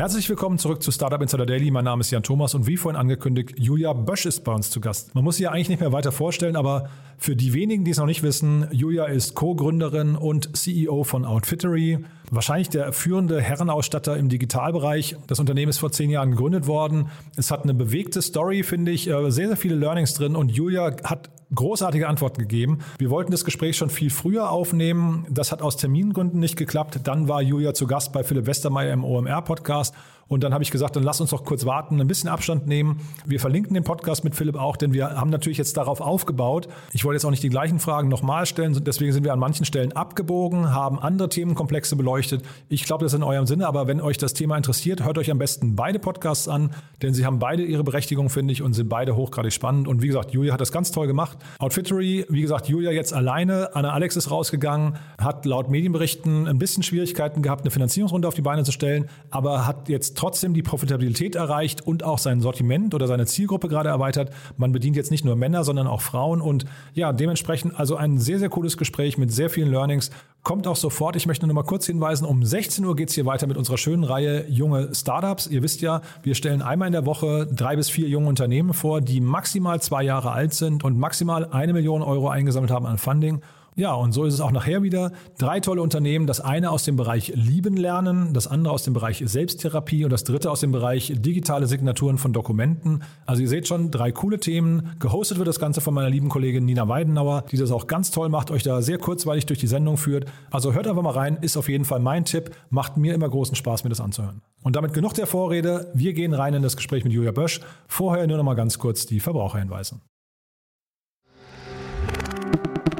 Herzlich willkommen zurück zu Startup Insider Daily. Mein Name ist Jan Thomas und wie vorhin angekündigt, Julia Bösch ist bei uns zu Gast. Man muss sie ja eigentlich nicht mehr weiter vorstellen, aber für die wenigen, die es noch nicht wissen, Julia ist Co-Gründerin und CEO von Outfittery. Wahrscheinlich der führende Herrenausstatter im Digitalbereich. Das Unternehmen ist vor zehn Jahren gegründet worden. Es hat eine bewegte Story, finde ich, äh, sehr, sehr viele Learnings drin und Julia hat großartige Antworten gegeben. Wir wollten das Gespräch schon viel früher aufnehmen. Das hat aus Termingründen nicht geklappt. Dann war Julia zu Gast bei Philipp Westermeier im OMR-Podcast. Und dann habe ich gesagt, dann lass uns doch kurz warten, ein bisschen Abstand nehmen. Wir verlinken den Podcast mit Philipp auch, denn wir haben natürlich jetzt darauf aufgebaut. Ich wollte jetzt auch nicht die gleichen Fragen nochmal stellen, deswegen sind wir an manchen Stellen abgebogen, haben andere Themenkomplexe beleuchtet. Ich glaube, das ist in eurem Sinne, aber wenn euch das Thema interessiert, hört euch am besten beide Podcasts an, denn sie haben beide ihre Berechtigung, finde ich, und sind beide hochgradig spannend. Und wie gesagt, Julia hat das ganz toll gemacht. Outfittery, wie gesagt, Julia jetzt alleine. Anna Alex ist rausgegangen, hat laut Medienberichten ein bisschen Schwierigkeiten gehabt, eine Finanzierungsrunde auf die Beine zu stellen, aber hat jetzt trotzdem die Profitabilität erreicht und auch sein Sortiment oder seine Zielgruppe gerade erweitert. Man bedient jetzt nicht nur Männer, sondern auch Frauen und ja, dementsprechend also ein sehr, sehr cooles Gespräch mit sehr vielen Learnings. Kommt auch sofort. Ich möchte nur noch mal kurz hinweisen, um 16 Uhr geht es hier weiter mit unserer schönen Reihe Junge Startups. Ihr wisst ja, wir stellen einmal in der Woche drei bis vier junge Unternehmen vor, die maximal zwei Jahre alt sind und maximal eine Million Euro eingesammelt haben an Funding. Ja, und so ist es auch nachher wieder. Drei tolle Unternehmen. Das eine aus dem Bereich Lieben lernen, das andere aus dem Bereich Selbsttherapie und das dritte aus dem Bereich digitale Signaturen von Dokumenten. Also ihr seht schon, drei coole Themen. Gehostet wird das Ganze von meiner lieben Kollegin Nina Weidenauer, die das auch ganz toll macht, euch da sehr kurzweilig durch die Sendung führt. Also hört einfach mal rein, ist auf jeden Fall mein Tipp. Macht mir immer großen Spaß, mir das anzuhören. Und damit genug der Vorrede. Wir gehen rein in das Gespräch mit Julia Bösch. Vorher nur noch mal ganz kurz die Verbraucherhinweise.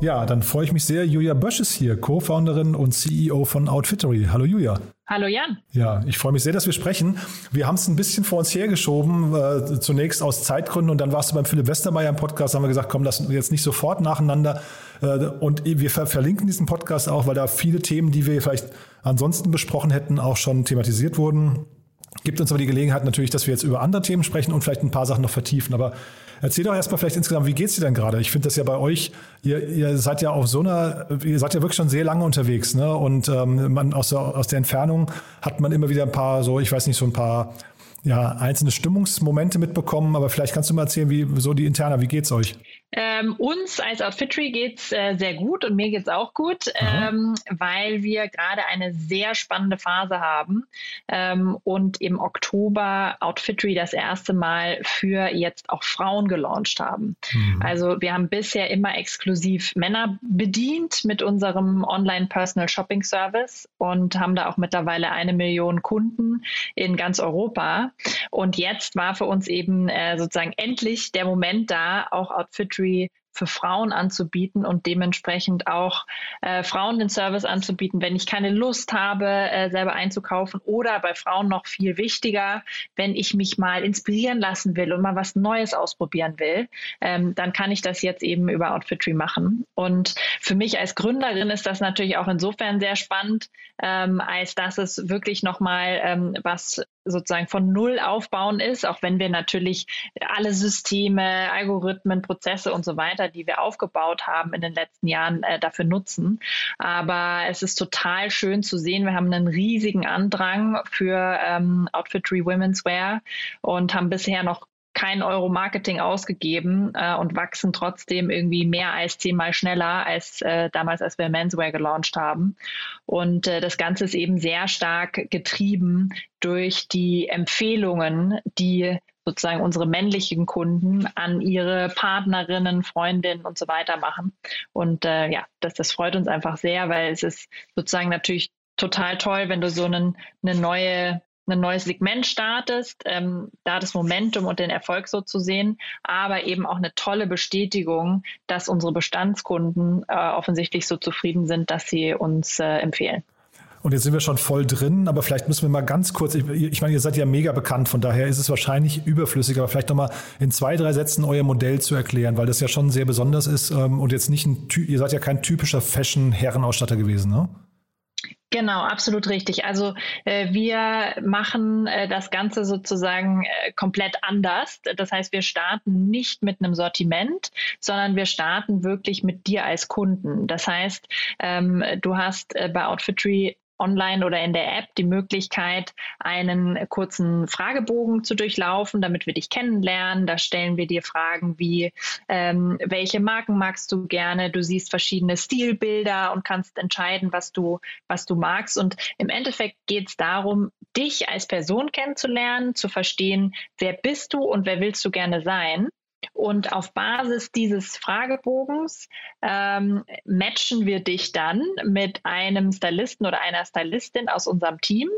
Ja, dann freue ich mich sehr. Julia Bösch ist hier, Co-Founderin und CEO von Outfittery. Hallo Julia. Hallo Jan. Ja, ich freue mich sehr, dass wir sprechen. Wir haben es ein bisschen vor uns hergeschoben, äh, zunächst aus Zeitgründen und dann warst du beim Philipp Westermeier im Podcast, haben wir gesagt, komm, lass jetzt nicht sofort nacheinander. Äh, und wir ver verlinken diesen Podcast auch, weil da viele Themen, die wir vielleicht ansonsten besprochen hätten, auch schon thematisiert wurden. Gibt uns aber die Gelegenheit natürlich, dass wir jetzt über andere Themen sprechen und vielleicht ein paar Sachen noch vertiefen. Aber Erzähl doch erstmal vielleicht insgesamt, wie geht's dir denn gerade? Ich finde das ja bei euch, ihr, ihr seid ja auf so einer, ihr seid ja wirklich schon sehr lange unterwegs, ne? Und ähm, man aus der, aus der Entfernung hat man immer wieder ein paar so, ich weiß nicht, so ein paar ja, einzelne Stimmungsmomente mitbekommen, aber vielleicht kannst du mal erzählen, wie so die Interna, wie geht's euch? Ähm, uns als Outfittery geht's äh, sehr gut und mir geht's auch gut, ähm, weil wir gerade eine sehr spannende Phase haben ähm, und im Oktober Outfittery das erste Mal für jetzt auch Frauen gelauncht haben. Mhm. Also wir haben bisher immer exklusiv Männer bedient mit unserem Online Personal Shopping Service und haben da auch mittlerweile eine Million Kunden in ganz Europa. Und jetzt war für uns eben äh, sozusagen endlich der Moment da, auch Outfittery für Frauen anzubieten und dementsprechend auch äh, Frauen den Service anzubieten, wenn ich keine Lust habe, äh, selber einzukaufen oder bei Frauen noch viel wichtiger, wenn ich mich mal inspirieren lassen will und mal was Neues ausprobieren will, ähm, dann kann ich das jetzt eben über Outfitry machen. Und für mich als Gründerin ist das natürlich auch insofern sehr spannend, ähm, als dass es wirklich nochmal ähm, was sozusagen von Null aufbauen ist, auch wenn wir natürlich alle Systeme, Algorithmen, Prozesse und so weiter, die wir aufgebaut haben in den letzten Jahren, äh, dafür nutzen. Aber es ist total schön zu sehen. Wir haben einen riesigen Andrang für ähm, Outfittery Women's Wear und haben bisher noch kein Euro Marketing ausgegeben äh, und wachsen trotzdem irgendwie mehr als zehnmal schneller als äh, damals, als wir Menswear gelauncht haben. Und äh, das Ganze ist eben sehr stark getrieben durch die Empfehlungen, die sozusagen unsere männlichen Kunden an ihre Partnerinnen, Freundinnen und so weiter machen. Und äh, ja, das, das freut uns einfach sehr, weil es ist sozusagen natürlich total toll, wenn du so einen, eine neue ein neues Segment startest, ähm, da das Momentum und den Erfolg so zu sehen, aber eben auch eine tolle Bestätigung, dass unsere Bestandskunden äh, offensichtlich so zufrieden sind, dass sie uns äh, empfehlen. Und jetzt sind wir schon voll drin, aber vielleicht müssen wir mal ganz kurz, ich, ich, meine, ihr seid ja mega bekannt, von daher ist es wahrscheinlich überflüssig, aber vielleicht nochmal in zwei, drei Sätzen euer Modell zu erklären, weil das ja schon sehr besonders ist ähm, und jetzt nicht ein, ihr seid ja kein typischer Fashion-Herrenausstatter gewesen, ne? Genau, absolut richtig. Also äh, wir machen äh, das Ganze sozusagen äh, komplett anders. Das heißt, wir starten nicht mit einem Sortiment, sondern wir starten wirklich mit dir als Kunden. Das heißt, ähm, du hast äh, bei Outfitry online oder in der App die Möglichkeit, einen kurzen Fragebogen zu durchlaufen, damit wir dich kennenlernen. Da stellen wir dir Fragen wie, ähm, welche Marken magst du gerne? Du siehst verschiedene Stilbilder und kannst entscheiden, was du, was du magst. Und im Endeffekt geht es darum, dich als Person kennenzulernen, zu verstehen, wer bist du und wer willst du gerne sein. Und auf Basis dieses Fragebogens ähm, matchen wir dich dann mit einem Stylisten oder einer Stylistin aus unserem Team.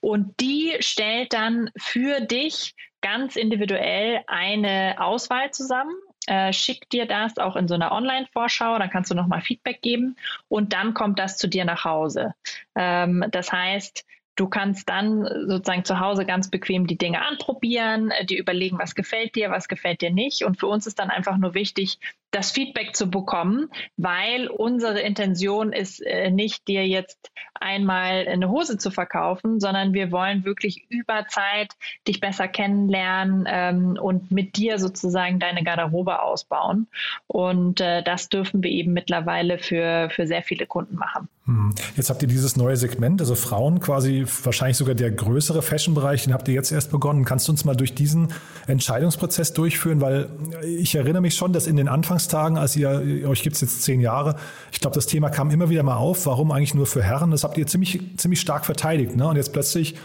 Und die stellt dann für dich ganz individuell eine Auswahl zusammen. Äh, schickt dir das auch in so einer Online-Vorschau, dann kannst du nochmal Feedback geben und dann kommt das zu dir nach Hause. Ähm, das heißt, Du kannst dann sozusagen zu Hause ganz bequem die Dinge anprobieren, äh, dir überlegen, was gefällt dir, was gefällt dir nicht. Und für uns ist dann einfach nur wichtig, das Feedback zu bekommen, weil unsere Intention ist äh, nicht, dir jetzt einmal eine Hose zu verkaufen, sondern wir wollen wirklich über Zeit dich besser kennenlernen ähm, und mit dir sozusagen deine Garderobe ausbauen. Und äh, das dürfen wir eben mittlerweile für, für sehr viele Kunden machen. Hm. Jetzt habt ihr dieses neue Segment, also Frauen quasi wahrscheinlich sogar der größere Fashion-Bereich, den habt ihr jetzt erst begonnen. Kannst du uns mal durch diesen Entscheidungsprozess durchführen? Weil ich erinnere mich schon, dass in den Anfangs Anfangstagen, als ihr, euch gibt es jetzt zehn Jahre, ich glaube, das Thema kam immer wieder mal auf, warum eigentlich nur für Herren? Das habt ihr ziemlich, ziemlich stark verteidigt. Ne? Und jetzt plötzlich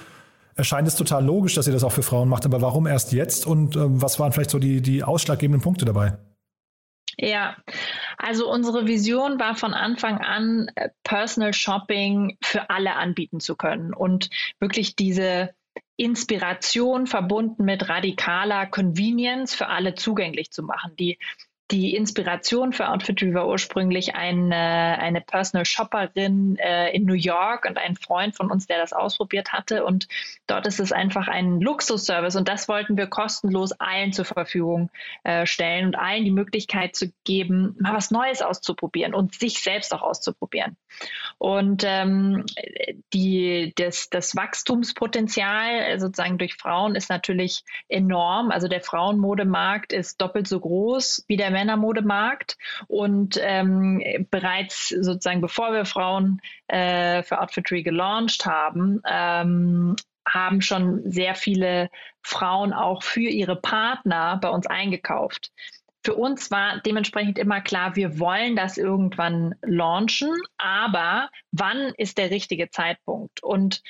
erscheint es total logisch, dass ihr das auch für Frauen macht. Aber warum erst jetzt und äh, was waren vielleicht so die, die ausschlaggebenden Punkte dabei? Ja, also unsere Vision war von Anfang an, äh, Personal Shopping für alle anbieten zu können und wirklich diese Inspiration verbunden mit radikaler Convenience für alle zugänglich zu machen. Die die Inspiration für Outfittery war ursprünglich eine, eine Personal Shopperin äh, in New York und ein Freund von uns, der das ausprobiert hatte. Und dort ist es einfach ein Luxusservice und das wollten wir kostenlos allen zur Verfügung äh, stellen und allen die Möglichkeit zu geben, mal was Neues auszuprobieren und sich selbst auch auszuprobieren. Und ähm, die, das, das Wachstumspotenzial sozusagen durch Frauen ist natürlich enorm. Also der Frauenmodemarkt ist doppelt so groß wie der Männermodemarkt. Und ähm, bereits sozusagen bevor wir Frauen äh, für Outfittery gelauncht haben, ähm, haben schon sehr viele Frauen auch für ihre Partner bei uns eingekauft. Für uns war dementsprechend immer klar, wir wollen das irgendwann launchen, aber wann ist der richtige Zeitpunkt? Und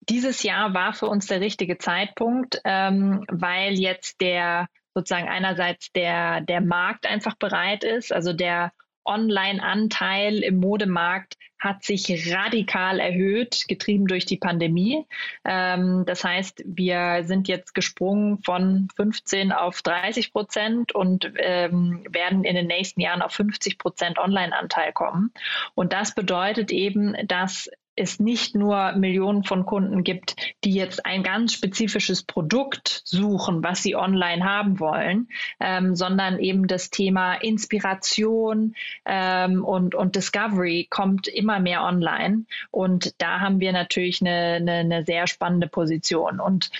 dieses Jahr war für uns der richtige Zeitpunkt, ähm, weil jetzt der sozusagen einerseits der, der Markt einfach bereit ist, also der Online-Anteil im Modemarkt hat sich radikal erhöht, getrieben durch die Pandemie. Ähm, das heißt, wir sind jetzt gesprungen von 15 auf 30 Prozent und ähm, werden in den nächsten Jahren auf 50 Prozent Online-Anteil kommen. Und das bedeutet eben, dass es nicht nur Millionen von Kunden gibt, die jetzt ein ganz spezifisches Produkt suchen, was sie online haben wollen, ähm, sondern eben das Thema Inspiration ähm, und, und Discovery kommt immer mehr online. Und da haben wir natürlich eine, eine, eine sehr spannende Position. Und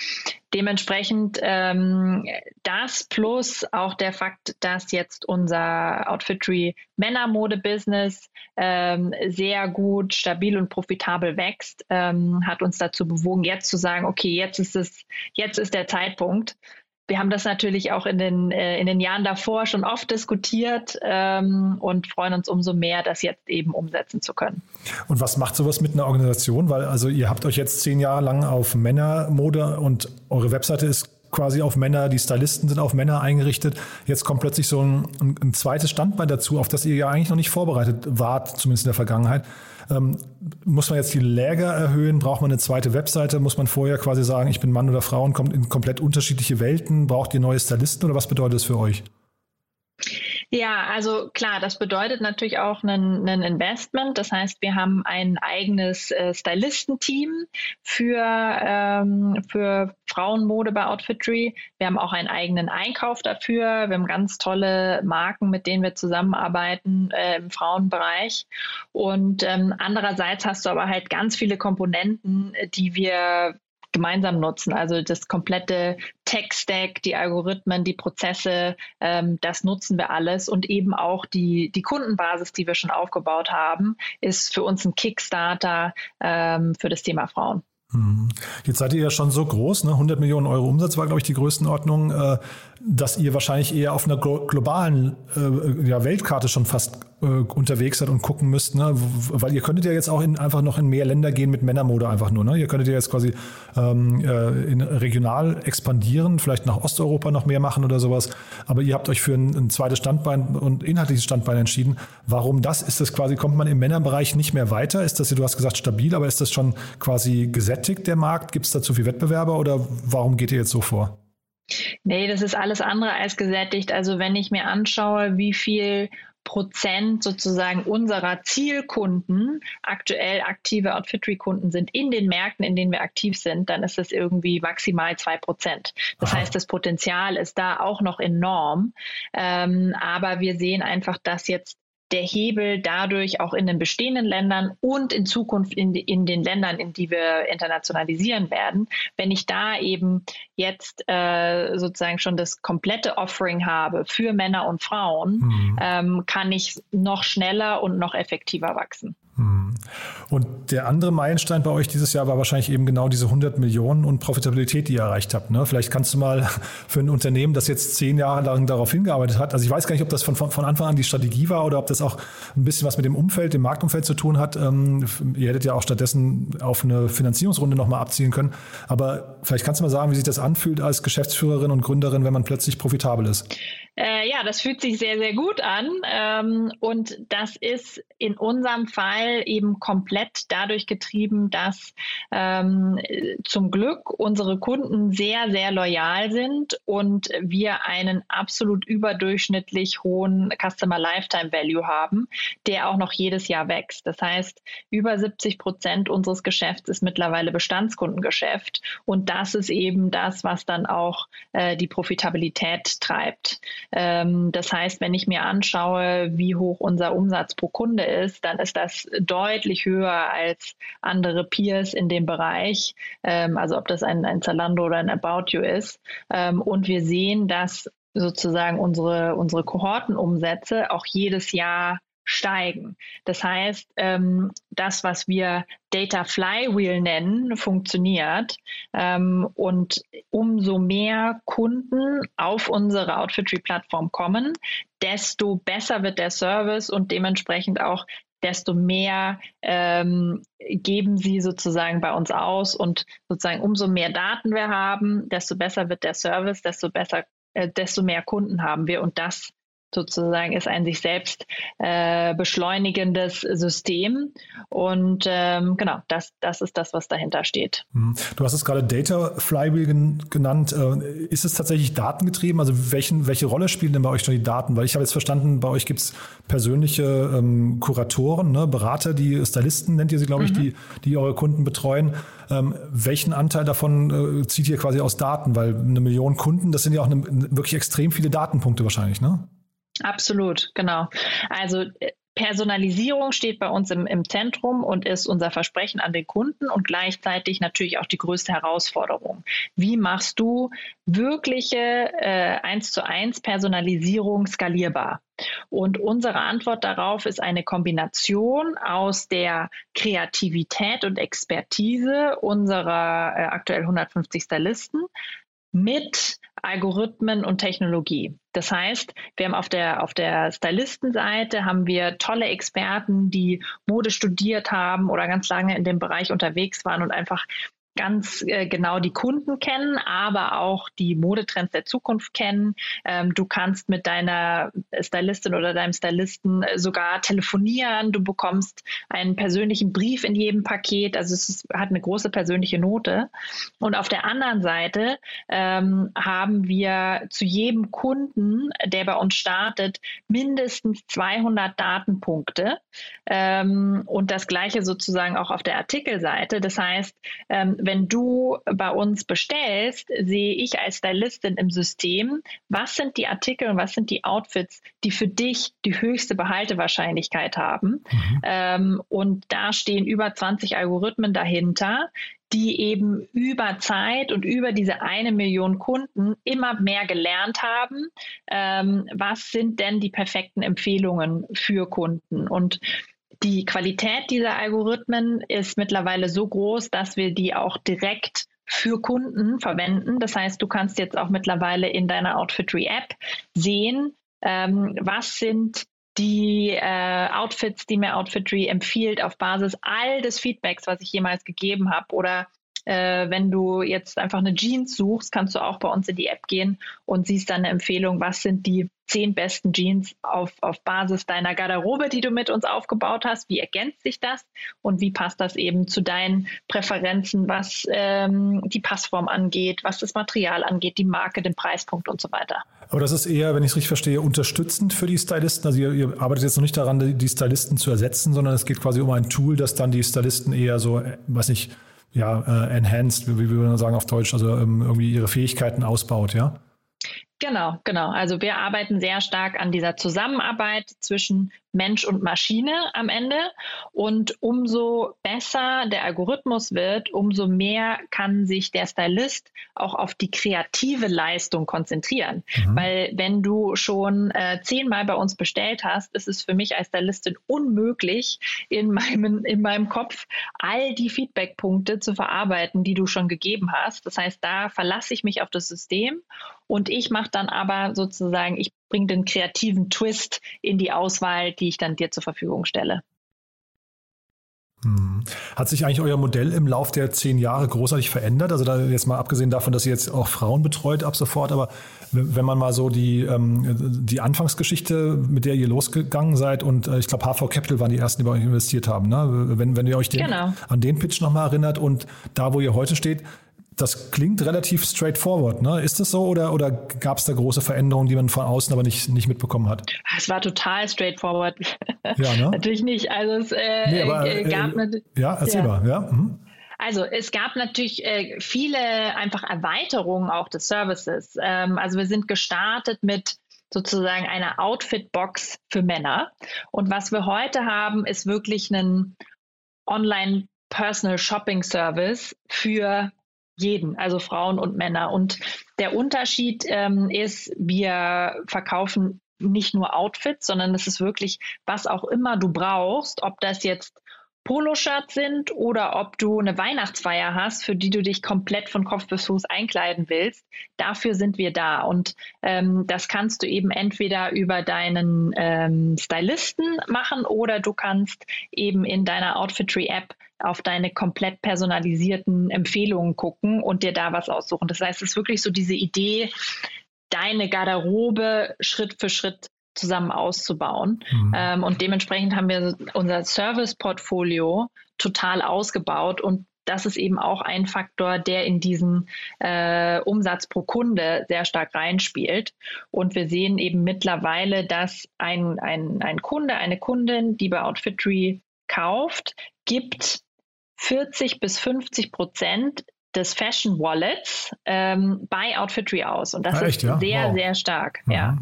Dementsprechend ähm, das plus auch der Fakt, dass jetzt unser Outfitry Männermode-Business ähm, sehr gut, stabil und profitabel wächst, ähm, hat uns dazu bewogen, jetzt zu sagen, okay, jetzt ist es, jetzt ist der Zeitpunkt, wir haben das natürlich auch in den, äh, in den Jahren davor schon oft diskutiert ähm, und freuen uns umso mehr, das jetzt eben umsetzen zu können. Und was macht sowas mit einer Organisation? Weil also ihr habt euch jetzt zehn Jahre lang auf Männermode und eure Webseite ist quasi auf Männer, die Stylisten sind auf Männer eingerichtet. Jetzt kommt plötzlich so ein, ein, zweites Standbein dazu, auf das ihr ja eigentlich noch nicht vorbereitet wart, zumindest in der Vergangenheit. Ähm, muss man jetzt die Läger erhöhen? Braucht man eine zweite Webseite? Muss man vorher quasi sagen, ich bin Mann oder Frau und kommt in komplett unterschiedliche Welten? Braucht ihr neue Stylisten oder was bedeutet das für euch? Ja, also klar, das bedeutet natürlich auch ein, ein Investment. Das heißt, wir haben ein eigenes äh, Stylistenteam für, ähm, für Frauenmode bei Outfitry. Wir haben auch einen eigenen Einkauf dafür. Wir haben ganz tolle Marken, mit denen wir zusammenarbeiten äh, im Frauenbereich. Und ähm, andererseits hast du aber halt ganz viele Komponenten, die wir gemeinsam nutzen. Also das komplette Tech-Stack, die Algorithmen, die Prozesse, ähm, das nutzen wir alles und eben auch die, die Kundenbasis, die wir schon aufgebaut haben, ist für uns ein Kickstarter ähm, für das Thema Frauen. Mhm. Jetzt seid ihr ja schon so groß, ne? 100 Millionen Euro Umsatz war, glaube ich, die Größenordnung, äh, dass ihr wahrscheinlich eher auf einer globalen äh, ja, Weltkarte schon fast äh, unterwegs seid und gucken müsst, ne? weil ihr könntet ja jetzt auch in, einfach noch in mehr Länder gehen mit Männermode einfach nur. Ne? Ihr könntet ja jetzt quasi ähm, äh, regional expandieren, vielleicht nach Osteuropa noch mehr machen oder sowas, aber ihr habt euch für ein, ein zweites Standbein und inhaltliches Standbein entschieden. Warum das? Ist das quasi, kommt man im Männerbereich nicht mehr weiter? Ist das, du hast gesagt, stabil, aber ist das schon quasi gesättigt, der Markt? Gibt es da zu viel Wettbewerber oder warum geht ihr jetzt so vor? Nee, das ist alles andere als gesättigt. Also wenn ich mir anschaue, wie viel Prozent sozusagen unserer Zielkunden aktuell aktive Outfitry-Kunden sind in den Märkten, in denen wir aktiv sind, dann ist es irgendwie maximal zwei Prozent. Das Aha. heißt, das Potenzial ist da auch noch enorm. Ähm, aber wir sehen einfach, dass jetzt der Hebel dadurch auch in den bestehenden Ländern und in Zukunft in, in den Ländern, in die wir internationalisieren werden, wenn ich da eben jetzt äh, sozusagen schon das komplette Offering habe für Männer und Frauen, mhm. ähm, kann ich noch schneller und noch effektiver wachsen. Hm. Und der andere Meilenstein bei euch dieses Jahr war wahrscheinlich eben genau diese 100 Millionen und Profitabilität, die ihr erreicht habt. Ne? Vielleicht kannst du mal für ein Unternehmen, das jetzt zehn Jahre lang darauf hingearbeitet hat, also ich weiß gar nicht, ob das von, von Anfang an die Strategie war oder ob das auch ein bisschen was mit dem Umfeld, dem Marktumfeld zu tun hat. Ähm, ihr hättet ja auch stattdessen auf eine Finanzierungsrunde nochmal abzielen können. Aber vielleicht kannst du mal sagen, wie sich das anfühlt als Geschäftsführerin und Gründerin, wenn man plötzlich profitabel ist. Äh, ja, das fühlt sich sehr, sehr gut an. Ähm, und das ist in unserem Fall eben komplett dadurch getrieben, dass ähm, zum Glück unsere Kunden sehr, sehr loyal sind und wir einen absolut überdurchschnittlich hohen Customer Lifetime Value haben, der auch noch jedes Jahr wächst. Das heißt, über 70 Prozent unseres Geschäfts ist mittlerweile Bestandskundengeschäft. Und das ist eben das, was dann auch äh, die Profitabilität treibt. Ähm, das heißt, wenn ich mir anschaue, wie hoch unser Umsatz pro Kunde ist, dann ist das deutlich höher als andere Peers in dem Bereich. Ähm, also ob das ein, ein Zalando oder ein About You ist. Ähm, und wir sehen, dass sozusagen unsere, unsere Kohortenumsätze auch jedes Jahr steigen. Das heißt, ähm, das, was wir Data Flywheel nennen, funktioniert. Ähm, und umso mehr Kunden auf unsere Outfitry-Plattform kommen, desto besser wird der Service und dementsprechend auch desto mehr ähm, geben sie sozusagen bei uns aus und sozusagen umso mehr Daten wir haben, desto besser wird der Service, desto besser, äh, desto mehr Kunden haben wir und das sozusagen ist ein sich selbst äh, beschleunigendes System. Und ähm, genau, das, das ist das, was dahinter steht. Mhm. Du hast es gerade Data Flywheel genannt. Äh, ist es tatsächlich datengetrieben? Also welchen, welche Rolle spielen denn bei euch schon die Daten? Weil ich habe jetzt verstanden, bei euch gibt es persönliche ähm, Kuratoren, ne, Berater, die Stylisten nennt ihr sie, glaube ich, mhm. die, die eure Kunden betreuen. Ähm, welchen Anteil davon äh, zieht ihr quasi aus Daten? Weil eine Million Kunden, das sind ja auch eine, wirklich extrem viele Datenpunkte wahrscheinlich, ne? Absolut, genau. Also äh, Personalisierung steht bei uns im, im, Zentrum und ist unser Versprechen an den Kunden und gleichzeitig natürlich auch die größte Herausforderung. Wie machst du wirkliche äh, 1 zu 1 Personalisierung skalierbar? Und unsere Antwort darauf ist eine Kombination aus der Kreativität und Expertise unserer äh, aktuell 150 Stylisten mit Algorithmen und Technologie. Das heißt, wir haben auf der, auf der Stylistenseite haben wir tolle Experten, die Mode studiert haben oder ganz lange in dem Bereich unterwegs waren und einfach ganz äh, genau die Kunden kennen, aber auch die Modetrends der Zukunft kennen. Ähm, du kannst mit deiner Stylistin oder deinem Stylisten äh, sogar telefonieren. Du bekommst einen persönlichen Brief in jedem Paket. Also es ist, hat eine große persönliche Note. Und auf der anderen Seite ähm, haben wir zu jedem Kunden, der bei uns startet, mindestens 200 Datenpunkte. Ähm, und das gleiche sozusagen auch auf der Artikelseite. Das heißt, ähm, wenn du bei uns bestellst, sehe ich als Stylistin im System, was sind die Artikel und was sind die Outfits, die für dich die höchste Behaltewahrscheinlichkeit haben. Mhm. Ähm, und da stehen über 20 Algorithmen dahinter, die eben über Zeit und über diese eine Million Kunden immer mehr gelernt haben, ähm, was sind denn die perfekten Empfehlungen für Kunden. Und die Qualität dieser Algorithmen ist mittlerweile so groß, dass wir die auch direkt für Kunden verwenden. Das heißt, du kannst jetzt auch mittlerweile in deiner Outfitry-App sehen, ähm, was sind die äh, Outfits, die mir Outfitry empfiehlt auf Basis all des Feedbacks, was ich jemals gegeben habe oder äh, wenn du jetzt einfach eine Jeans suchst, kannst du auch bei uns in die App gehen und siehst dann eine Empfehlung, was sind die zehn besten Jeans auf, auf Basis deiner Garderobe, die du mit uns aufgebaut hast. Wie ergänzt sich das und wie passt das eben zu deinen Präferenzen, was ähm, die Passform angeht, was das Material angeht, die Marke, den Preispunkt und so weiter. Aber das ist eher, wenn ich es richtig verstehe, unterstützend für die Stylisten. Also ihr, ihr arbeitet jetzt noch nicht daran, die Stylisten zu ersetzen, sondern es geht quasi um ein Tool, das dann die Stylisten eher so, äh, weiß nicht, ja, äh, enhanced, wie, wie würde man sagen auf Deutsch, also ähm, irgendwie ihre Fähigkeiten ausbaut, ja? Genau, genau. Also wir arbeiten sehr stark an dieser Zusammenarbeit zwischen Mensch und Maschine am Ende. Und umso besser der Algorithmus wird, umso mehr kann sich der Stylist auch auf die kreative Leistung konzentrieren. Mhm. Weil wenn du schon äh, zehnmal bei uns bestellt hast, ist es für mich als Stylistin unmöglich, in meinem, in meinem Kopf all die Feedbackpunkte zu verarbeiten, die du schon gegeben hast. Das heißt, da verlasse ich mich auf das System und ich mache dann aber sozusagen, ich bringe den kreativen Twist in die Auswahl, die ich dann dir zur Verfügung stelle. Hm. Hat sich eigentlich euer Modell im Lauf der zehn Jahre großartig verändert? Also da jetzt mal abgesehen davon, dass ihr jetzt auch Frauen betreut ab sofort, aber wenn man mal so die, ähm, die Anfangsgeschichte, mit der ihr losgegangen seid und äh, ich glaube HV Capital waren die ersten, die bei euch investiert haben, ne? wenn, wenn ihr euch den, genau. an den Pitch nochmal erinnert und da, wo ihr heute steht, das klingt relativ straightforward, ne? Ist das so oder, oder gab es da große Veränderungen, die man von außen aber nicht, nicht mitbekommen hat? Es war total straightforward. Ja, ne? Natürlich nicht. Also es äh, nee, aber, äh, gab äh, Ja, erzähl ja. mal, ja. Mhm. Also es gab natürlich äh, viele einfach Erweiterungen auch des Services. Ähm, also wir sind gestartet mit sozusagen einer Outfit-Box für Männer. Und was wir heute haben, ist wirklich ein Online- Personal Shopping Service für jeden, also Frauen und Männer. Und der Unterschied ähm, ist, wir verkaufen nicht nur Outfits, sondern es ist wirklich, was auch immer du brauchst, ob das jetzt Poloshirts sind oder ob du eine Weihnachtsfeier hast, für die du dich komplett von Kopf bis Fuß einkleiden willst. Dafür sind wir da. Und ähm, das kannst du eben entweder über deinen ähm, Stylisten machen oder du kannst eben in deiner Outfitry-App auf deine komplett personalisierten Empfehlungen gucken und dir da was aussuchen. Das heißt, es ist wirklich so diese Idee, deine Garderobe Schritt für Schritt zusammen auszubauen. Mhm. Ähm, und dementsprechend haben wir unser Service-Portfolio total ausgebaut und das ist eben auch ein Faktor, der in diesen äh, Umsatz pro Kunde sehr stark reinspielt. Und wir sehen eben mittlerweile, dass ein, ein, ein Kunde, eine Kundin, die bei Outfitry kauft, gibt 40 bis 50 Prozent des Fashion Wallets ähm, bei Outfitry aus. Und das ah, echt, ist ja? sehr, wow. sehr stark. Mhm. Ja.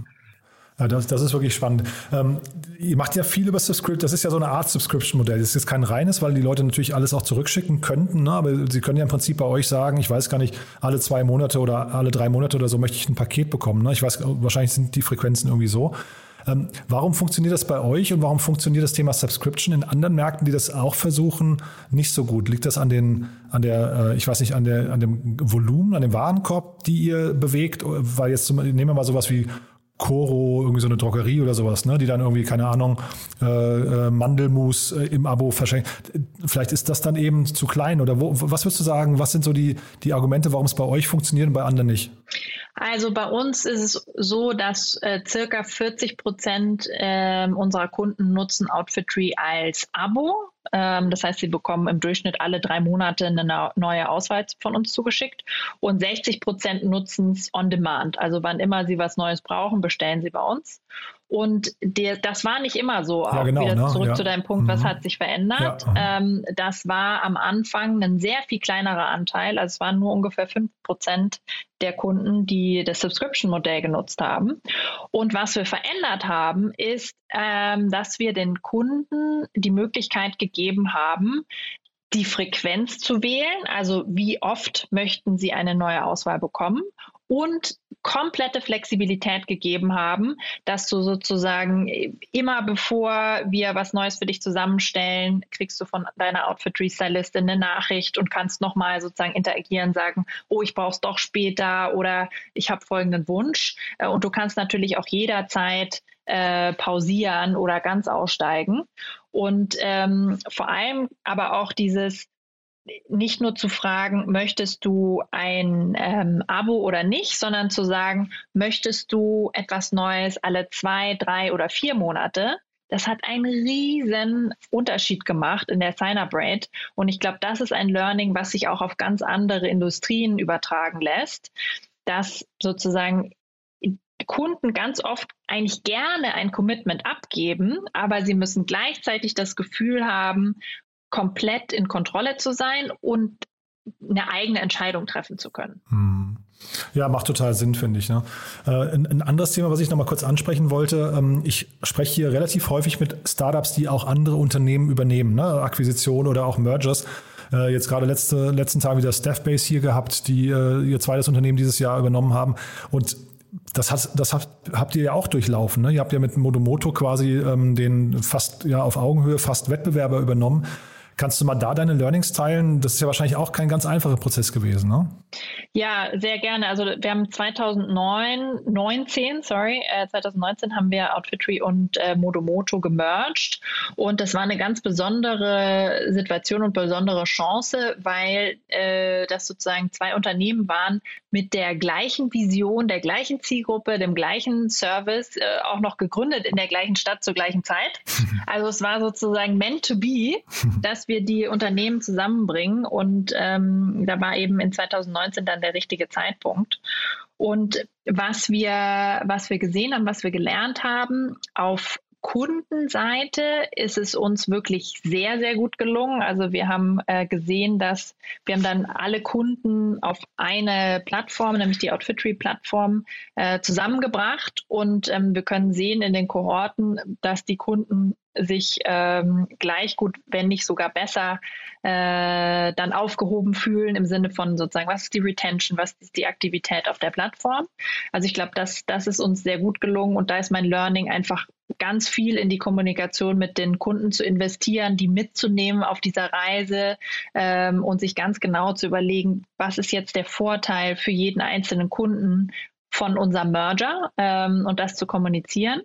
Ja, das, das ist wirklich spannend. Ähm, ihr macht ja viel über Subscription. Das ist ja so eine Art Subscription-Modell. Das ist jetzt kein reines, weil die Leute natürlich alles auch zurückschicken könnten. Ne? Aber sie können ja im Prinzip bei euch sagen, ich weiß gar nicht, alle zwei Monate oder alle drei Monate oder so möchte ich ein Paket bekommen. Ne? Ich weiß, wahrscheinlich sind die Frequenzen irgendwie so. Ähm, warum funktioniert das bei euch und warum funktioniert das Thema Subscription in anderen Märkten, die das auch versuchen, nicht so gut? Liegt das an den, an der, äh, ich weiß nicht, an der, an dem Volumen, an dem Warenkorb, die ihr bewegt? Weil jetzt nehmen wir mal sowas wie Coro, irgendwie so eine Drogerie oder sowas, ne, die dann irgendwie, keine Ahnung, äh, äh, Mandelmus äh, im Abo verschenkt. Vielleicht ist das dann eben zu klein oder wo, was würdest du sagen, was sind so die, die Argumente, warum es bei euch funktioniert und bei anderen nicht? Also bei uns ist es so, dass äh, circa 40 Prozent äh, unserer Kunden nutzen Outfitry als Abo. Ähm, das heißt, sie bekommen im Durchschnitt alle drei Monate eine neue Auswahl von uns zugeschickt und 60 Prozent nutzen es on demand. Also wann immer sie was Neues brauchen, bestellen sie bei uns. Und der, das war nicht immer so. Ja, genau, wieder ne? zurück ja. zu deinem Punkt, was mhm. hat sich verändert? Ja. Ähm, das war am Anfang ein sehr viel kleinerer Anteil. Also es waren nur ungefähr 5 Prozent der Kunden, die das Subscription-Modell genutzt haben. Und was wir verändert haben, ist, ähm, dass wir den Kunden die Möglichkeit gegeben haben, die Frequenz zu wählen, also wie oft möchten Sie eine neue Auswahl bekommen und komplette Flexibilität gegeben haben, dass du sozusagen immer bevor wir was Neues für dich zusammenstellen, kriegst du von deiner Outfit Restylistin eine Nachricht und kannst nochmal sozusagen interagieren, sagen, oh, ich brauche es doch später oder ich habe folgenden Wunsch. Äh, und du kannst natürlich auch jederzeit äh, pausieren oder ganz aussteigen. Und ähm, vor allem aber auch dieses, nicht nur zu fragen, möchtest du ein ähm, Abo oder nicht, sondern zu sagen, möchtest du etwas Neues alle zwei, drei oder vier Monate? Das hat einen riesen Unterschied gemacht in der Sign-up-Rate. Und ich glaube, das ist ein Learning, was sich auch auf ganz andere Industrien übertragen lässt, dass sozusagen Kunden ganz oft eigentlich gerne ein Commitment abgeben, aber sie müssen gleichzeitig das Gefühl haben, komplett in Kontrolle zu sein und eine eigene Entscheidung treffen zu können. Hm. Ja, macht total Sinn, finde ich. Ne? Äh, ein, ein, anderes Thema, was ich noch mal kurz ansprechen wollte. Ähm, ich spreche hier relativ häufig mit Startups, die auch andere Unternehmen übernehmen, ne? Akquisition oder auch Mergers. Äh, jetzt gerade letzte, letzten Tage wieder Staffbase hier gehabt, die äh, ihr zweites Unternehmen dieses Jahr übernommen haben. Und das, hat, das habt, habt ihr ja auch durchlaufen. Ne? Ihr habt ja mit Modomoto quasi ähm, den fast ja auf Augenhöhe fast Wettbewerber übernommen. Kannst du mal da deine Learnings teilen? Das ist ja wahrscheinlich auch kein ganz einfacher Prozess gewesen, ne? Ja, sehr gerne. Also wir haben 2009, 19, sorry, äh, 2019 haben wir Outfitry und äh, Modomoto gemerged und das war eine ganz besondere Situation und besondere Chance, weil äh, das sozusagen zwei Unternehmen waren mit der gleichen Vision, der gleichen Zielgruppe, dem gleichen Service, äh, auch noch gegründet in der gleichen Stadt zur gleichen Zeit. Also es war sozusagen meant to be, dass wir die Unternehmen zusammenbringen. Und ähm, da war eben in 2019 dann der richtige Zeitpunkt. Und was wir, was wir gesehen haben, was wir gelernt haben, auf Kundenseite ist es uns wirklich sehr, sehr gut gelungen. Also wir haben äh, gesehen, dass wir haben dann alle Kunden auf eine Plattform, nämlich die Outfitry-Plattform, äh, zusammengebracht und ähm, wir können sehen in den Kohorten, dass die Kunden sich ähm, gleich gut, wenn nicht sogar besser, äh, dann aufgehoben fühlen im Sinne von sozusagen, was ist die Retention, was ist die Aktivität auf der Plattform. Also ich glaube, das, das ist uns sehr gut gelungen und da ist mein Learning einfach ganz viel in die Kommunikation mit den Kunden zu investieren, die mitzunehmen auf dieser Reise ähm, und sich ganz genau zu überlegen, was ist jetzt der Vorteil für jeden einzelnen Kunden von unserem Merger ähm, und das zu kommunizieren.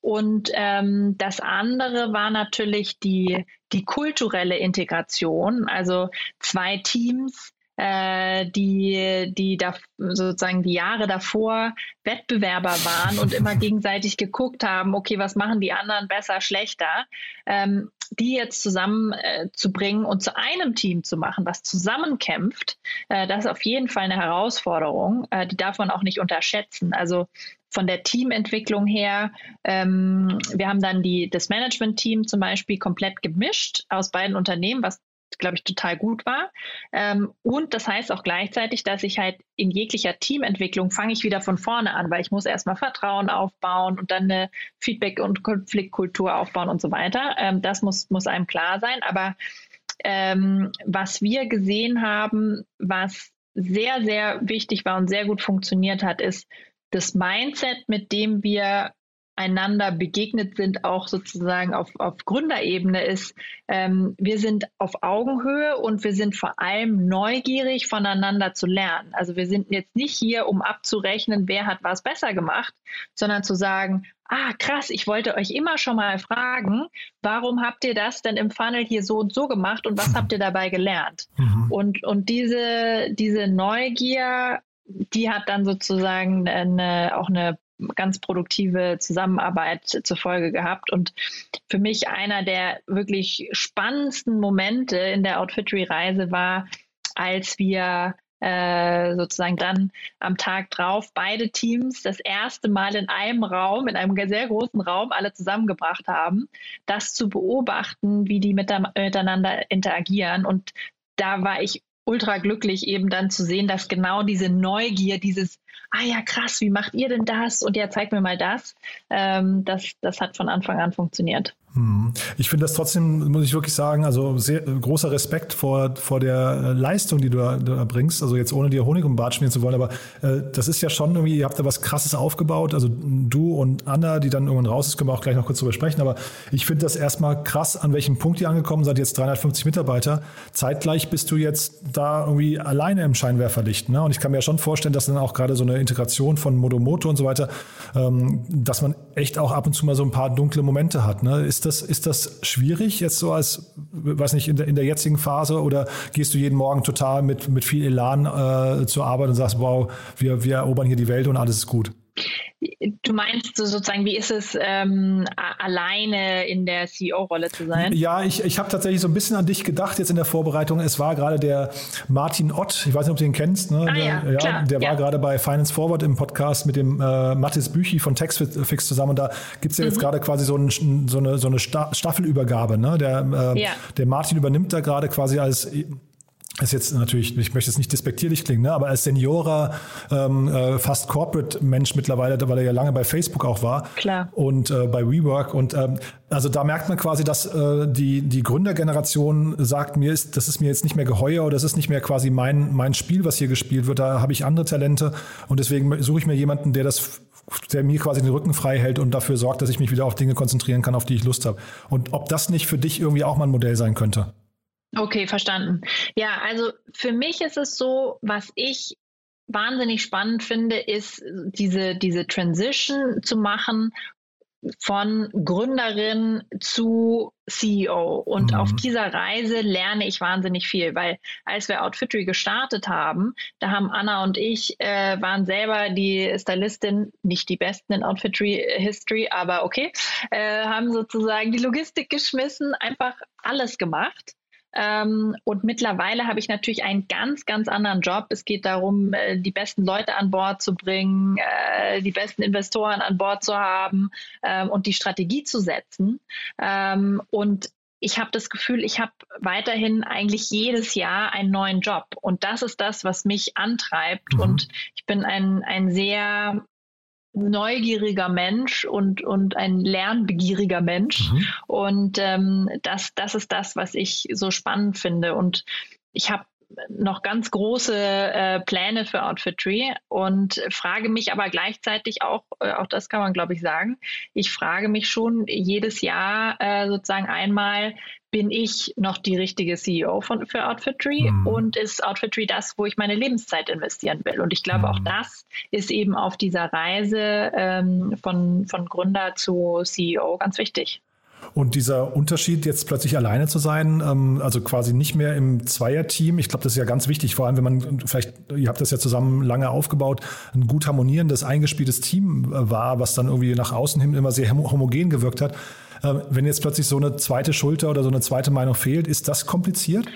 Und ähm, das andere war natürlich die, die kulturelle Integration, also zwei Teams, äh, die, die da sozusagen die Jahre davor Wettbewerber waren und immer gegenseitig geguckt haben, okay, was machen die anderen besser, schlechter, ähm, die jetzt zusammenzubringen äh, und zu einem Team zu machen, was zusammenkämpft, äh, das ist auf jeden Fall eine Herausforderung. Äh, die darf man auch nicht unterschätzen. Also von der Teamentwicklung her, ähm, wir haben dann die, das Management-Team zum Beispiel komplett gemischt aus beiden Unternehmen, was glaube ich, total gut war. Ähm, und das heißt auch gleichzeitig, dass ich halt in jeglicher Teamentwicklung fange ich wieder von vorne an, weil ich muss erstmal Vertrauen aufbauen und dann eine Feedback- und Konfliktkultur aufbauen und so weiter. Ähm, das muss, muss einem klar sein. Aber ähm, was wir gesehen haben, was sehr, sehr wichtig war und sehr gut funktioniert hat, ist das Mindset, mit dem wir einander begegnet sind, auch sozusagen auf, auf Gründerebene, ist, ähm, wir sind auf Augenhöhe und wir sind vor allem neugierig, voneinander zu lernen. Also wir sind jetzt nicht hier, um abzurechnen, wer hat was besser gemacht, sondern zu sagen, ah, krass, ich wollte euch immer schon mal fragen, warum habt ihr das denn im Funnel hier so und so gemacht und was habt ihr dabei gelernt? Mhm. Und, und diese, diese Neugier, die hat dann sozusagen eine, auch eine ganz produktive Zusammenarbeit zur Folge gehabt. Und für mich einer der wirklich spannendsten Momente in der Outfittery-Reise war, als wir äh, sozusagen dann am Tag drauf beide Teams das erste Mal in einem Raum, in einem sehr großen Raum alle zusammengebracht haben, das zu beobachten, wie die miteinander interagieren. Und da war ich ultra glücklich, eben dann zu sehen, dass genau diese Neugier, dieses ah ja, krass, wie macht ihr denn das? Und ja, zeig mir mal das. Ähm, das, das hat von Anfang an funktioniert. Hm. Ich finde das trotzdem, muss ich wirklich sagen, also sehr großer Respekt vor, vor der Leistung, die du da, da bringst. Also jetzt ohne dir Honig um Bart schmieren zu wollen, aber äh, das ist ja schon irgendwie, ihr habt da was krasses aufgebaut. Also du und Anna, die dann irgendwann raus ist, können wir auch gleich noch kurz drüber sprechen. Aber ich finde das erstmal krass, an welchem Punkt ihr angekommen seid. Jetzt 350 Mitarbeiter. Zeitgleich bist du jetzt da irgendwie alleine im Scheinwerferlicht. Ne? Und ich kann mir ja schon vorstellen, dass dann auch gerade so eine Integration von Modomoto und so weiter, ähm, dass man echt auch ab und zu mal so ein paar dunkle Momente hat. Ne? Ist das, ist das schwierig jetzt so als, weiß nicht, in der, in der jetzigen Phase oder gehst du jeden Morgen total mit, mit viel Elan äh, zur Arbeit und sagst, wow, wir, wir erobern hier die Welt und alles ist gut? Du meinst so sozusagen, wie ist es, ähm, alleine in der CEO-Rolle zu sein? Ja, ich, ich habe tatsächlich so ein bisschen an dich gedacht jetzt in der Vorbereitung. Es war gerade der Martin Ott, ich weiß nicht, ob du ihn kennst, ne? Ah, der, ja, klar, der ja. war gerade bei Finance Forward im Podcast mit dem äh, Mathis Büchi von Textfix zusammen. Und da gibt es ja jetzt mhm. gerade quasi so, ein, so eine, so eine Staffelübergabe. Ne? Der, äh, ja. der Martin übernimmt da gerade quasi als ist jetzt natürlich, ich möchte jetzt nicht despektierlich klingen, ne, aber als Seniorer, ähm, äh, fast Corporate-Mensch mittlerweile, weil er ja lange bei Facebook auch war Klar. und äh, bei WeWork und ähm, also da merkt man quasi, dass äh, die die Gründergeneration sagt mir ist, das ist mir jetzt nicht mehr geheuer oder das ist nicht mehr quasi mein mein Spiel, was hier gespielt wird. Da habe ich andere Talente und deswegen suche ich mir jemanden, der das der mir quasi den Rücken frei hält und dafür sorgt, dass ich mich wieder auf Dinge konzentrieren kann, auf die ich Lust habe. Und ob das nicht für dich irgendwie auch mal ein Modell sein könnte? Okay, verstanden. Ja, also für mich ist es so, was ich wahnsinnig spannend finde, ist diese, diese Transition zu machen von Gründerin zu CEO. Und mhm. auf dieser Reise lerne ich wahnsinnig viel, weil als wir Outfittery gestartet haben, da haben Anna und ich äh, waren selber die Stylistin, nicht die besten in Outfittery History, aber okay, äh, haben sozusagen die Logistik geschmissen, einfach alles gemacht. Ähm, und mittlerweile habe ich natürlich einen ganz, ganz anderen Job. Es geht darum, äh, die besten Leute an Bord zu bringen, äh, die besten Investoren an Bord zu haben ähm, und die Strategie zu setzen. Ähm, und ich habe das Gefühl, ich habe weiterhin eigentlich jedes Jahr einen neuen Job. Und das ist das, was mich antreibt. Mhm. Und ich bin ein, ein sehr neugieriger Mensch und, und ein lernbegieriger Mensch. Mhm. Und ähm, das, das ist das, was ich so spannend finde. Und ich habe noch ganz große äh, Pläne für Outfitry und frage mich aber gleichzeitig auch, äh, auch das kann man glaube ich sagen, ich frage mich schon jedes Jahr äh, sozusagen einmal, bin ich noch die richtige CEO von, für Outfitry mhm. und ist Outfitry das, wo ich meine Lebenszeit investieren will? Und ich glaube, mhm. auch das ist eben auf dieser Reise ähm, von, von Gründer zu CEO ganz wichtig. Und dieser Unterschied, jetzt plötzlich alleine zu sein, ähm, also quasi nicht mehr im Zweierteam, ich glaube, das ist ja ganz wichtig, vor allem wenn man vielleicht, ihr habt das ja zusammen lange aufgebaut, ein gut harmonierendes, eingespieltes Team äh, war, was dann irgendwie nach außen hin immer sehr homogen gewirkt hat. Äh, wenn jetzt plötzlich so eine zweite Schulter oder so eine zweite Meinung fehlt, ist das kompliziert?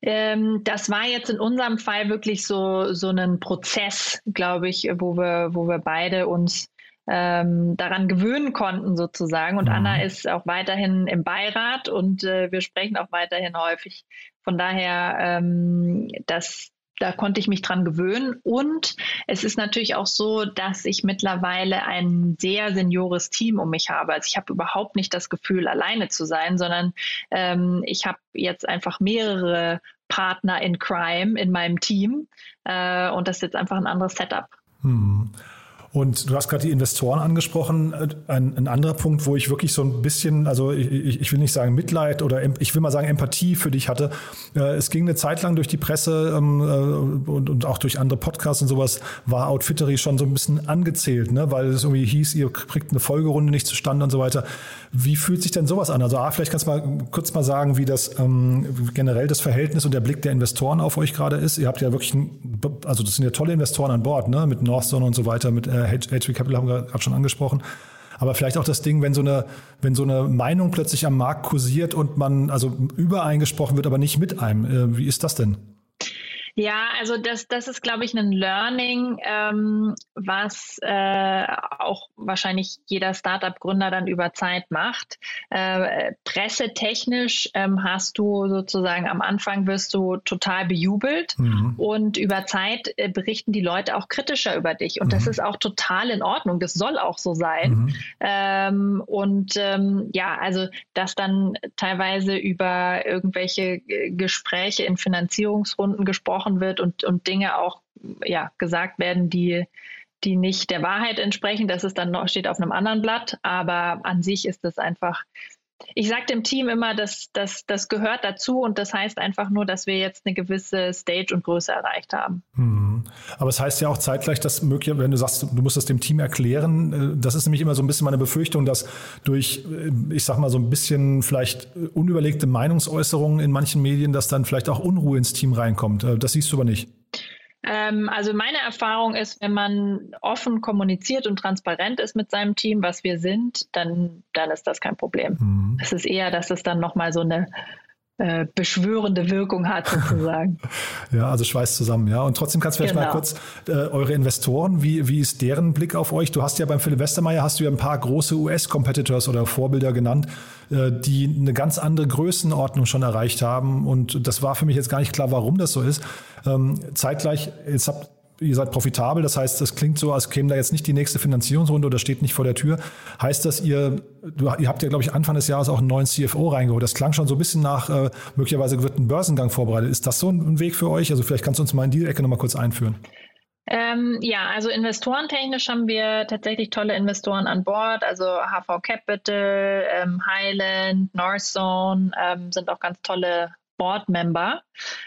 Ähm, das war jetzt in unserem Fall wirklich so, so ein Prozess, glaube ich, wo wir, wo wir beide uns ähm, daran gewöhnen konnten sozusagen. Und mhm. Anna ist auch weiterhin im Beirat und äh, wir sprechen auch weiterhin häufig. Von daher, ähm, das, da konnte ich mich dran gewöhnen. Und es ist natürlich auch so, dass ich mittlerweile ein sehr seniores Team um mich habe. Also ich habe überhaupt nicht das Gefühl, alleine zu sein, sondern ähm, ich habe jetzt einfach mehrere Partner in Crime in meinem Team. Äh, und das ist jetzt einfach ein anderes Setup. Hm. Und du hast gerade die Investoren angesprochen. Ein, ein, anderer Punkt, wo ich wirklich so ein bisschen, also ich, ich will nicht sagen Mitleid oder ich will mal sagen Empathie für dich hatte. Äh, es ging eine Zeit lang durch die Presse ähm, äh, und, und auch durch andere Podcasts und sowas, war Outfittery schon so ein bisschen angezählt, ne? weil es irgendwie hieß, ihr kriegt eine Folgerunde nicht zustande und so weiter. Wie fühlt sich denn sowas an? Also A, vielleicht kannst du mal kurz mal sagen, wie das ähm, generell das Verhältnis und der Blick der Investoren auf euch gerade ist. Ihr habt ja wirklich, also das sind ja tolle Investoren an Bord, ne? mit Northzone und so weiter, mit äh, HV Capital haben wir gerade schon angesprochen. Aber vielleicht auch das Ding, wenn so eine, wenn so eine Meinung plötzlich am Markt kursiert und man also übereingesprochen wird, aber nicht mit einem. Äh, wie ist das denn? Ja, also das, das ist, glaube ich, ein Learning, ähm, was äh, auch wahrscheinlich jeder Startup-Gründer dann über Zeit macht. Äh, pressetechnisch ähm, hast du sozusagen am Anfang wirst du total bejubelt mhm. und über Zeit äh, berichten die Leute auch kritischer über dich. Und mhm. das ist auch total in Ordnung. Das soll auch so sein. Mhm. Ähm, und ähm, ja, also dass dann teilweise über irgendwelche Gespräche in Finanzierungsrunden gesprochen gesprochen wird und, und Dinge auch ja, gesagt werden, die, die nicht der Wahrheit entsprechen. Das ist dann noch, steht auf einem anderen Blatt, aber an sich ist es einfach ich sage dem Team immer, dass das, das gehört dazu und das heißt einfach nur, dass wir jetzt eine gewisse Stage und Größe erreicht haben. Mhm. Aber es heißt ja auch zeitgleich, dass möglich, wenn du sagst, du musst das dem Team erklären, äh, das ist nämlich immer so ein bisschen meine Befürchtung, dass durch, äh, ich sag mal, so ein bisschen vielleicht unüberlegte Meinungsäußerungen in manchen Medien, dass dann vielleicht auch Unruhe ins Team reinkommt. Äh, das siehst du aber nicht. Ähm, also meine Erfahrung ist, wenn man offen kommuniziert und transparent ist mit seinem Team, was wir sind, dann, dann ist das kein Problem. Mhm. Es ist eher, dass es dann nochmal so eine äh, beschwörende Wirkung hat, sozusagen. ja, also schweißt zusammen, ja. Und trotzdem kannst du vielleicht genau. mal kurz äh, eure Investoren, wie, wie ist deren Blick auf euch? Du hast ja beim Philipp Westermeier hast du ja ein paar große US-Competitors oder Vorbilder genannt, äh, die eine ganz andere Größenordnung schon erreicht haben. Und das war für mich jetzt gar nicht klar, warum das so ist. Ähm, zeitgleich, jetzt habt ihr seid profitabel, das heißt, das klingt so, als käme da jetzt nicht die nächste Finanzierungsrunde oder steht nicht vor der Tür. Heißt das, ihr, ihr habt ja, glaube ich, Anfang des Jahres auch einen neuen CFO reingeholt. Das klang schon so ein bisschen nach, äh, möglicherweise wird ein Börsengang vorbereitet. Ist das so ein Weg für euch? Also vielleicht kannst du uns mal in die Ecke nochmal kurz einführen. Ähm, ja, also investorentechnisch haben wir tatsächlich tolle Investoren an Bord, also HV Capital, ähm, Highland, Northzone ähm, sind auch ganz tolle Board-Member.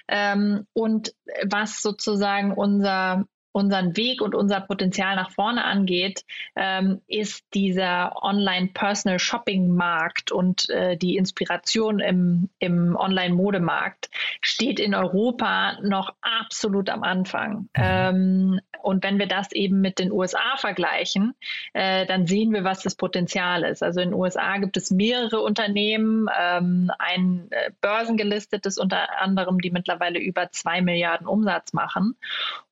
Ähm, und was sozusagen unser unseren Weg und unser Potenzial nach vorne angeht, ähm, ist dieser Online-Personal-Shopping-Markt und äh, die Inspiration im, im Online-Modemarkt steht in Europa noch absolut am Anfang. Mhm. Ähm, und wenn wir das eben mit den USA vergleichen, äh, dann sehen wir, was das Potenzial ist. Also in den USA gibt es mehrere Unternehmen, ähm, ein äh, börsengelistetes unter anderem, die mittlerweile über zwei Milliarden Umsatz machen.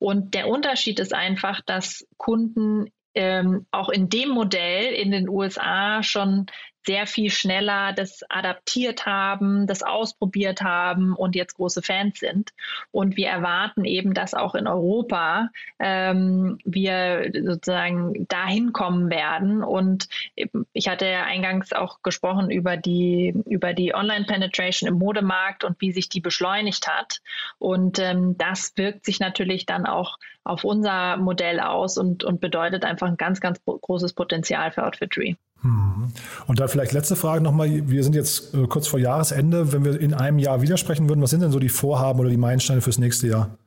Und der Unterschied ist einfach, dass Kunden ähm, auch in dem Modell in den USA schon sehr viel schneller das adaptiert haben, das ausprobiert haben und jetzt große Fans sind. Und wir erwarten eben, dass auch in Europa ähm, wir sozusagen dahin kommen werden. Und ich hatte ja eingangs auch gesprochen über die, über die Online-Penetration im Modemarkt und wie sich die beschleunigt hat. Und ähm, das wirkt sich natürlich dann auch auf unser Modell aus und, und bedeutet einfach ein ganz, ganz großes Potenzial für Outfittery. Mhm. Und dann vielleicht letzte Frage nochmal. Wir sind jetzt äh, kurz vor Jahresende. Wenn wir in einem Jahr widersprechen würden, was sind denn so die Vorhaben oder die Meilensteine fürs nächste Jahr?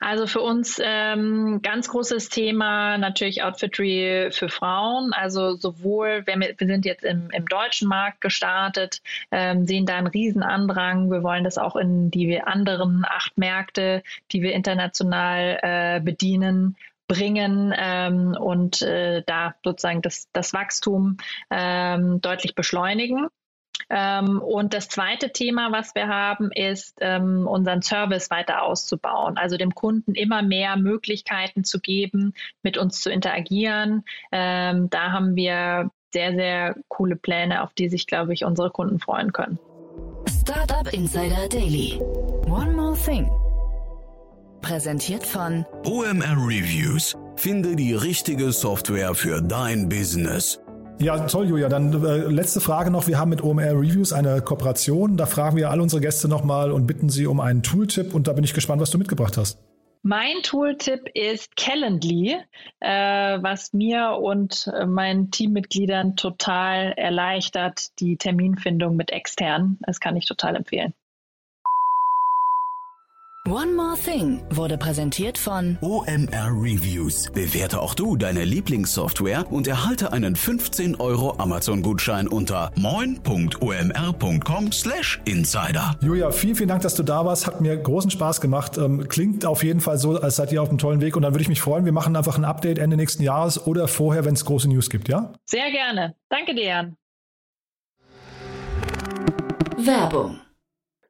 Also für uns ähm, ganz großes Thema natürlich Outfittery für Frauen. Also sowohl, wir, wir sind jetzt im, im, deutschen Markt gestartet, ähm, sehen da einen riesen Andrang. Wir wollen das auch in die anderen acht Märkte, die wir international äh, bedienen, bringen ähm, und äh, da sozusagen das, das Wachstum ähm, deutlich beschleunigen. Ähm, und das zweite Thema, was wir haben, ist, ähm, unseren Service weiter auszubauen, also dem Kunden immer mehr Möglichkeiten zu geben, mit uns zu interagieren. Ähm, da haben wir sehr, sehr coole Pläne, auf die sich, glaube ich, unsere Kunden freuen können. Startup Insider Daily. One more thing. Präsentiert von OMR Reviews. Finde die richtige Software für dein Business. Ja, toll, Julia. Dann äh, letzte Frage noch. Wir haben mit OMR Reviews eine Kooperation. Da fragen wir all unsere Gäste nochmal und bitten sie um einen Tooltip. Und da bin ich gespannt, was du mitgebracht hast. Mein Tooltip ist Calendly, äh, was mir und äh, meinen Teammitgliedern total erleichtert, die Terminfindung mit externen. Das kann ich total empfehlen. One More Thing wurde präsentiert von OMR Reviews. Bewerte auch du deine Lieblingssoftware und erhalte einen 15 Euro Amazon-Gutschein unter moin.omr.com/insider. Julia, vielen, vielen Dank, dass du da warst. Hat mir großen Spaß gemacht. Ähm, klingt auf jeden Fall so, als seid ihr auf einem tollen Weg. Und dann würde ich mich freuen, wir machen einfach ein Update Ende nächsten Jahres oder vorher, wenn es große News gibt, ja? Sehr gerne. Danke dir, Jan. Werbung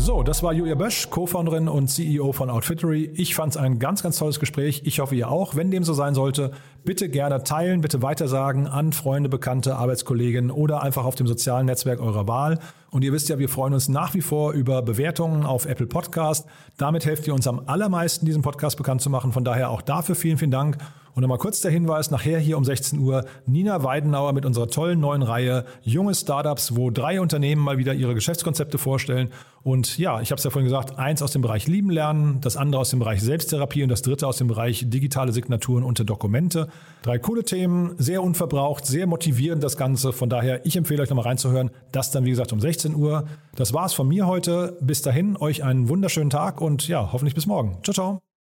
So, das war Julia Bösch, Co-Founderin und CEO von Outfittery. Ich fand es ein ganz, ganz tolles Gespräch. Ich hoffe, ihr auch. Wenn dem so sein sollte, bitte gerne teilen, bitte weitersagen an Freunde, Bekannte, Arbeitskolleginnen oder einfach auf dem sozialen Netzwerk eurer Wahl. Und ihr wisst ja, wir freuen uns nach wie vor über Bewertungen auf Apple Podcast. Damit helft ihr uns am allermeisten, diesen Podcast bekannt zu machen. Von daher auch dafür vielen, vielen Dank. Und nochmal kurz der Hinweis, nachher hier um 16 Uhr Nina Weidenauer mit unserer tollen neuen Reihe Junge Startups, wo drei Unternehmen mal wieder ihre Geschäftskonzepte vorstellen. Und ja, ich habe es ja vorhin gesagt, eins aus dem Bereich Lieben lernen, das andere aus dem Bereich Selbsttherapie und das dritte aus dem Bereich digitale Signaturen und Dokumente. Drei coole Themen, sehr unverbraucht, sehr motivierend das Ganze. Von daher, ich empfehle euch nochmal reinzuhören. Das dann, wie gesagt, um 16 Uhr. Das war's von mir heute. Bis dahin, euch einen wunderschönen Tag und ja, hoffentlich bis morgen. Ciao, ciao.